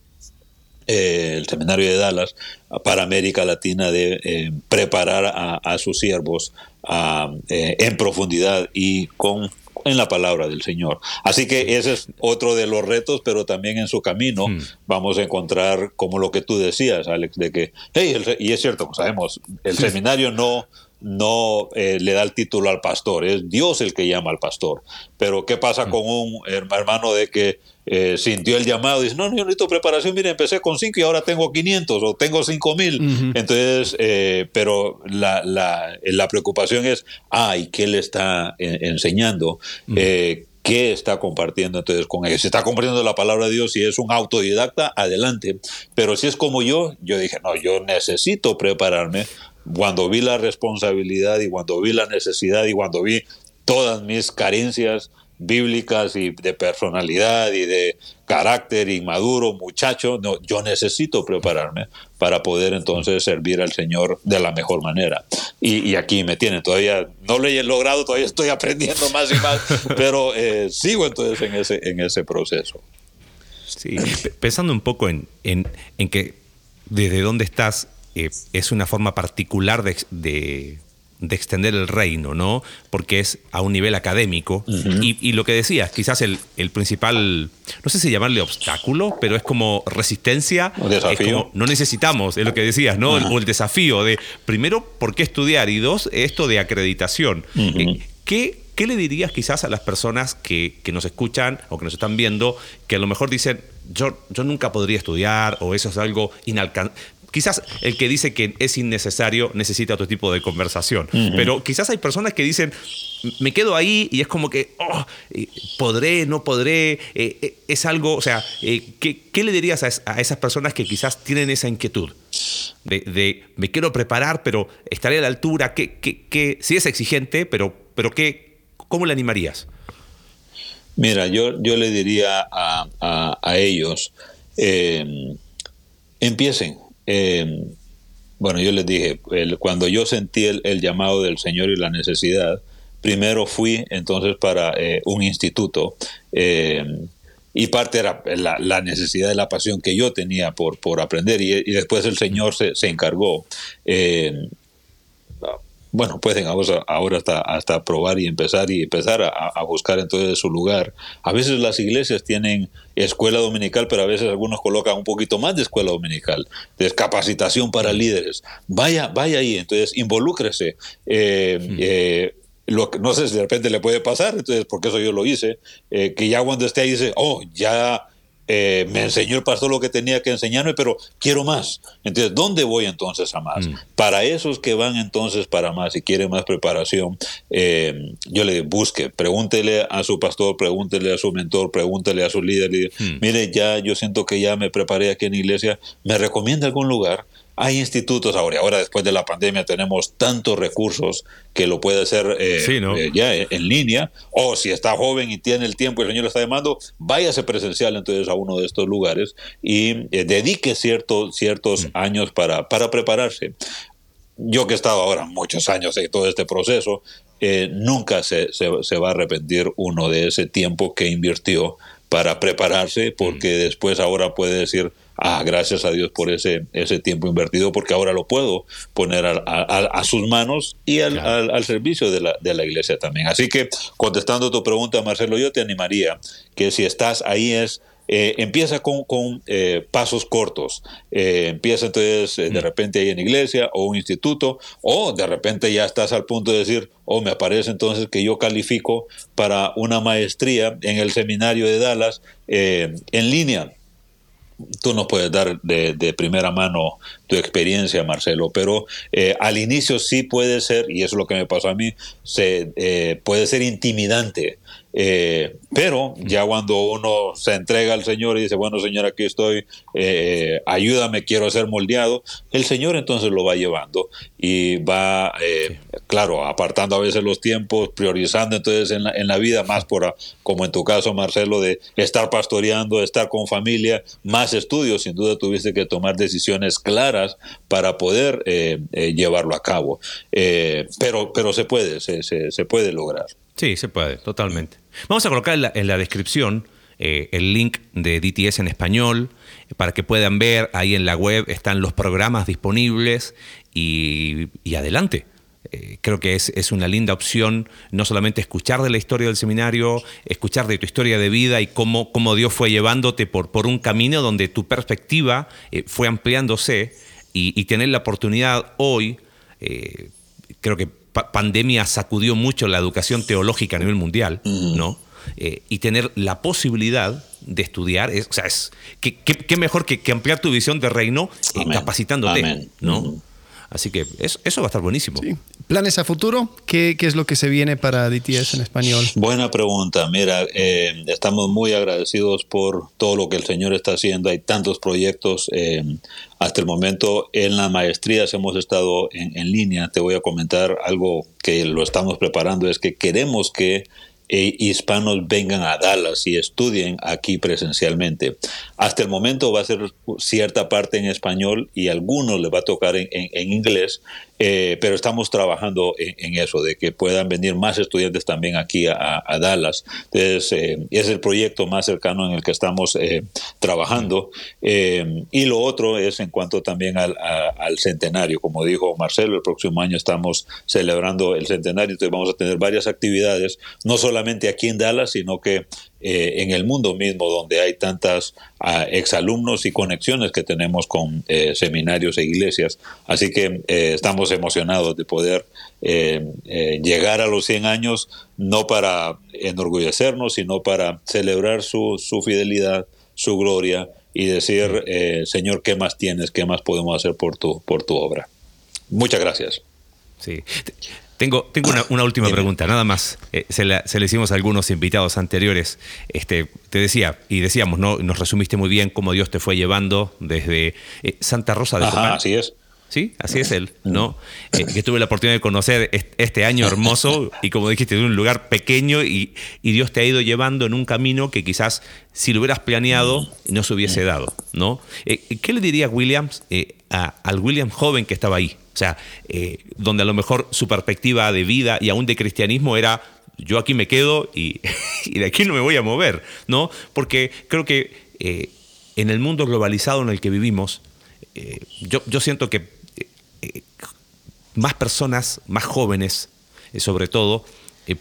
eh, el seminario de Dallas para América Latina de eh, preparar a, sus siervos eh, en profundidad y con en la palabra del Señor. Así que ese es otro de los retos, pero también en su camino hmm. vamos a encontrar como lo que tú decías, Alex, de que, hey, y es cierto, sabemos, el seminario no no eh, le da el título al pastor, es Dios el que llama al pastor. Pero ¿qué pasa mm. con un hermano de que eh, sintió el llamado y dice, no, no, yo necesito preparación, mire, empecé con cinco y ahora tengo 500 o tengo cinco mil. Entonces, eh, pero la, la, la, preocupación es, ay, ¿qué le está enseñando? ¿Qué está compartiendo entonces con ellos? Si está compartiendo la palabra de Dios y es un autodidacta, adelante. Pero si es como yo, yo dije, no, yo necesito prepararme cuando vi la responsabilidad y cuando vi la necesidad y cuando vi todas mis carencias bíblicas y de personalidad y de carácter inmaduro, muchacho, no, yo necesito prepararme para poder entonces servir al Señor de la mejor manera. Y, aquí me tienen, todavía no lo he logrado, todavía estoy aprendiendo [LAUGHS] más y más, pero eh, sigo entonces en ese, en ese proceso. Sí, pensando un poco en, en, en que desde dónde estás eh, es una forma particular de, extender el reino, ¿no? Porque es a un nivel académico. y, lo que decías, quizás el, principal, no sé si llamarle obstáculo, pero es como resistencia. desafío. no necesitamos, es lo que decías, ¿no? O el desafío de, primero, ¿por qué estudiar? Y dos, esto de acreditación. Eh, ¿qué, le dirías quizás a las personas que, nos escuchan o que nos están viendo, que a lo mejor dicen, yo, yo nunca podría estudiar o eso es algo inalcanzable? Quizás el que dice que es innecesario necesita otro tipo de conversación. Pero quizás hay personas que dicen, me quedo ahí y es como que, oh, eh, podré, no podré, eh, eh, es algo, o sea, ¿qué, le dirías a, esas personas que quizás tienen esa inquietud? De, me quiero preparar, pero estaré a la altura, ¿qué, qué, si es exigente, pero, pero ¿qué, ¿cómo le animarías? Mira, yo, yo le diría a, a, ellos, empiecen, eh, bueno, yo les dije, cuando yo sentí el, llamado del Señor y la necesidad, primero fui entonces para eh, un instituto eh, y parte era la, necesidad de la pasión que yo tenía por, por aprender y, después el Señor se, se encargó bueno, pueden ahora hasta, hasta probar y empezar y empezar a, buscar entonces su lugar. A veces las iglesias tienen escuela dominical, pero a veces algunos colocan un poquito más de escuela dominical, de capacitación para líderes. Vaya, vaya ahí, entonces involúcrese. Eh, eh, lo no sé si de repente le puede pasar, entonces, porque eso yo lo hice, eh, que ya cuando esté ahí dice, oh, ya eh, me enseñó el pastor lo que tenía que enseñarme, pero quiero más. Entonces, ¿dónde voy entonces a más? Mm. Para esos que van entonces para más y quieren más preparación, eh, yo le busque, pregúntele a su pastor, pregúntele a su mentor, pregúntele a su líder. Mm. Mire, ya yo siento que ya me preparé aquí en la iglesia, ¿me recomienda algún lugar? Hay institutos ahora, ahora después de la pandemia tenemos tantos recursos que lo puede hacer eh, eh, ya en línea, o si está joven y tiene el tiempo y el Señor le está llamando, váyase presencial entonces a uno de estos lugares y eh, dedique ciertos ciertos mm. años para, para prepararse. Yo que he estado ahora muchos años en todo este proceso, nunca se, se, va a arrepentir uno de ese tiempo que invirtió para prepararse, porque mm. después ahora puede decir, ah, gracias a Dios por ese, ese tiempo invertido, porque ahora lo puedo poner a, sus manos y al, servicio de la, de la, iglesia también. Así que, contestando tu pregunta, Marcelo, yo te animaría que si estás ahí es... Eh, empieza con, con eh, pasos cortos. Eh, empieza entonces de mm. repente ahí en iglesia o un instituto, o de repente ya estás al punto de decir, o oh, me aparece entonces que yo califico para una maestría en el seminario de Dallas en línea tú nos puedes dar de, primera mano tu experiencia, Marcelo, pero eh, al inicio sí puede ser, y eso es lo que me pasó a mí, se, eh, puede ser intimidante eh, pero ya cuando uno se entrega al Señor y dice, bueno Señor, aquí estoy, eh, ayúdame, quiero ser moldeado, el Señor entonces lo va llevando y va, eh, claro, apartando a veces los tiempos, priorizando entonces en la, en la vida más por, como en tu caso Marcelo, de estar pastoreando, estar con familia, más estudios, sin duda tuviste que tomar decisiones claras para poder llevarlo a cabo. pero, pero se puede, se, se puede lograr. Sí, se puede, totalmente. Vamos a colocar en la, descripción eh, el link de DTS en español para que puedan ver ahí en la web están los programas disponibles y, adelante. eh, creo que es, es, una linda opción no solamente escuchar de la historia del seminario, escuchar de tu historia de vida y cómo, cómo Dios fue llevándote por, por un camino donde tu perspectiva eh, fue ampliándose y, tener la oportunidad hoy, eh, creo que pandemia sacudió mucho la educación teológica a nivel mundial, ¿no? y tener la posibilidad de estudiar, o sea, es, ¿qué, mejor que, ampliar tu visión de reino capacitándote, ¿no? Así que eso, eso va a estar buenísimo. ¿Planes a futuro? ¿Qué, ¿Qué, es lo que se viene para DTS en español? Buena pregunta. Mira, eh, estamos muy agradecidos por todo lo que el Señor está haciendo. Hay tantos proyectos. Eh, hasta el momento en la maestría hemos estado en, en línea. Te voy a comentar algo que lo estamos preparando. Es que queremos que e hispanos vengan a Dallas y estudien aquí presencialmente. Hasta el momento va a ser cierta parte en español y algunos les va a tocar en, inglés, eh, pero estamos trabajando en, eso, de que puedan venir más estudiantes también aquí a, Dallas. Entonces, eh, es el proyecto más cercano en el que estamos eh, trabajando. y lo otro es en cuanto también al, al, centenario. Como dijo Marcelo, el próximo año estamos celebrando el centenario, entonces vamos a tener varias actividades, no solamente aquí en Dallas, sino que eh, en el mundo mismo donde hay tantas uh, exalumnos y conexiones que tenemos con eh, seminarios e iglesias. Así que eh, estamos emocionados de poder llegar a los 100 años, no para enorgullecernos, sino para celebrar su, su fidelidad, su gloria y decir, Señor, ¿qué más tienes? ¿Qué más podemos hacer por tu, por tu obra? Muchas gracias. Sí. Tengo, tengo una, última pregunta, nada más. Eh, se, le hicimos a algunos invitados anteriores. Este, te decía, y decíamos, ¿no? Nos resumiste muy bien cómo Dios te fue llevando desde eh, Santa Rosa de Ajá, así es. Sí, así es él, ¿no? Eh, que tuve la oportunidad de conocer este año hermoso y como dijiste, de un lugar pequeño y, Dios te ha ido llevando en un camino que quizás si lo hubieras planeado no se hubiese dado, ¿no? ¿Qué le diría Williams al William joven que estaba ahí? O sea, eh, donde a lo mejor su perspectiva de vida y aún de cristianismo era yo aquí me quedo y, [LAUGHS] de aquí no me voy a mover, ¿no? Porque creo que eh, en el mundo globalizado en el que vivimos, eh, yo, yo, siento que más personas, más jóvenes, sobre todo,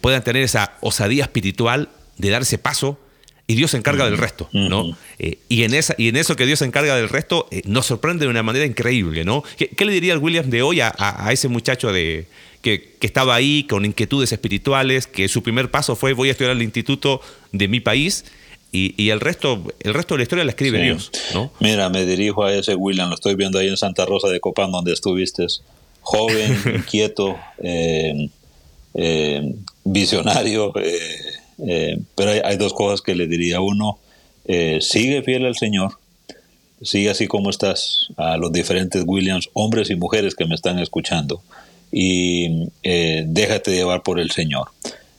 puedan tener esa osadía espiritual de darse paso y Dios se encarga del resto, ¿no? Eh, y, en esa, y en eso que Dios se encarga del resto, eh, nos sorprende de una manera increíble, ¿no? ¿Qué, le diría el William de hoy a, ese muchacho de, que, estaba ahí con inquietudes espirituales, que su primer paso fue voy a estudiar al instituto de mi país? Y, el resto el resto de la historia la escribe Dios, ¿no? Mira, me dirijo a ese William, lo estoy viendo ahí en Santa Rosa de Copán, donde estuviste, joven, [LAUGHS] inquieto, eh, visionario, eh, pero hay, dos cosas que le diría. Uno, eh, sigue fiel al Señor, sigue así como estás, a los diferentes Williams, hombres y mujeres que me están escuchando, y eh, déjate llevar por el Señor.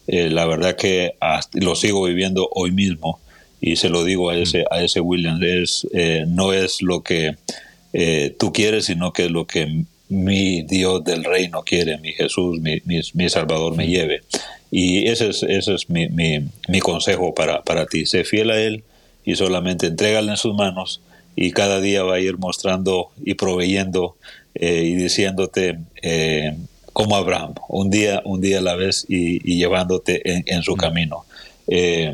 la verdad que lo sigo viviendo hoy mismo y se lo digo a mm. ese, a ese Williams, es, no es lo que tú quieres, sino que es lo que mi Dios del reino quiere, mi Jesús, mi, mi Salvador me mm. lleve. Y ese es, ese es mi, mi, consejo para, para ti. Sé fiel a Él y solamente entrégale en sus manos y cada día va a ir mostrando y proveyendo eh, y diciéndote eh, como Abraham, un día, un día a la vez y, llevándote en, su camino. Eh,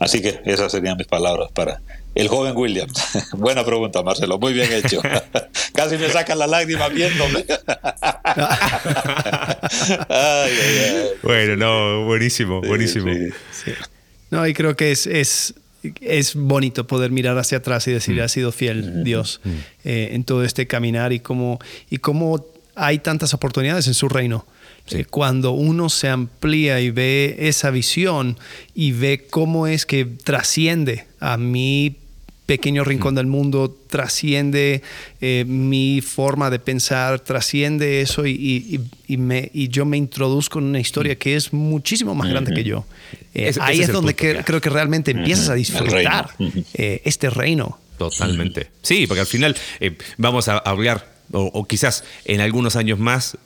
así que esas serían mis palabras para, el joven Williams. [LAUGHS] Buena pregunta, Marcelo. Muy bien hecho. [LAUGHS] Casi me sacan la lágrima viéndome. [LAUGHS] Bueno, no, buenísimo, buenísimo. No, y creo que es, es, es, bonito poder mirar hacia atrás y decir, mm. ha sido fiel Dios mm. eh, en todo este caminar y cómo, y cómo hay tantas oportunidades en su reino. Eh, cuando uno se amplía y ve esa visión y ve cómo es que trasciende a mi pequeño rincón mm. del mundo, trasciende eh, mi forma de pensar, trasciende eso y, me, y, yo me introduzco en una historia que es muchísimo más grande que yo. Eh, ahí es, donde creo que realmente empiezas a disfrutar este reino. Totalmente. Sí, porque al final vamos a hablar, o, quizás en algunos años más,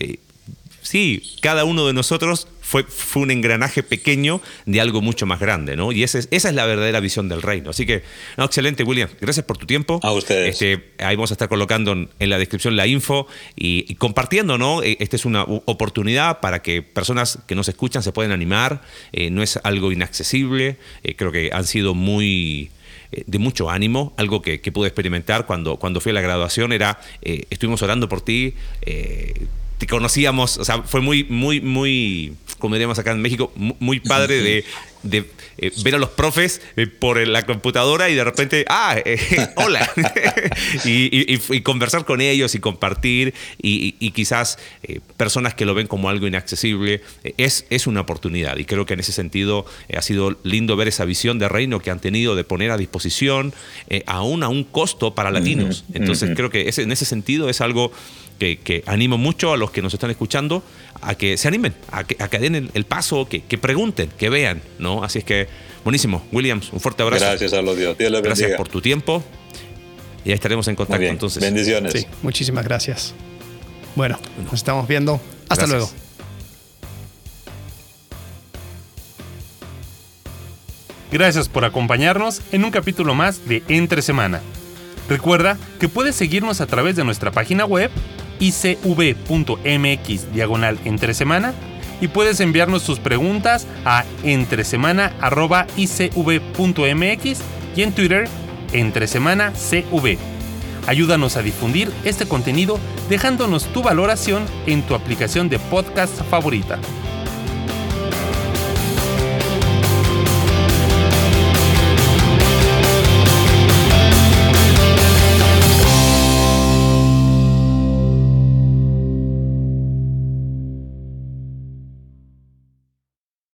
sí, cada uno de nosotros fue, fue un engranaje pequeño de algo mucho más grande, ¿no? Y esa es, esa es la verdadera visión del reino. Así que, no, excelente, William. Gracias por tu tiempo. A ustedes. Este, ahí vamos a estar colocando en, la descripción la info y, compartiendo, ¿no? E, esta es una oportunidad para que personas que nos escuchan se puedan animar. Eh, no es algo inaccesible. Eh, creo que han sido muy eh, de mucho ánimo, algo que, pude experimentar cuando, cuando fui a la graduación era, estuvimos orando por ti, te conocíamos, o sea, fue muy, muy, muy, como diríamos acá en México, muy padre de, de eh, ver a los profes eh, por la computadora y de repente, ah, eh, [LAUGHS] hola, [LAUGHS] y, conversar con ellos y compartir y, quizás personas que lo ven como algo inaccesible, es, es una oportunidad. Y creo que en ese sentido ha sido lindo ver esa visión de reino que han tenido de poner a disposición aún a un costo para latinos. Entonces creo que ese, en ese sentido es algo que, animo mucho a los que nos están escuchando a que se animen, a que, a den el, paso, que, pregunten, que vean, ¿no? Así es que, buenísimo. Williams, un fuerte abrazo. Gracias a los Dios. Gracias por tu tiempo. Y ahí estaremos en contacto entonces. Bendiciones. Sí, muchísimas gracias. Bueno, nos estamos viendo. Hasta luego. Gracias por acompañarnos en un capítulo más de Entre Semana. Recuerda que puedes seguirnos a través de nuestra página web icv.mx diagonal entre semana y puedes enviarnos tus preguntas a entresemana.icv.mx y en Twitter entresemanacv. Ayúdanos a difundir este contenido dejándonos tu valoración en tu aplicación de podcast favorita.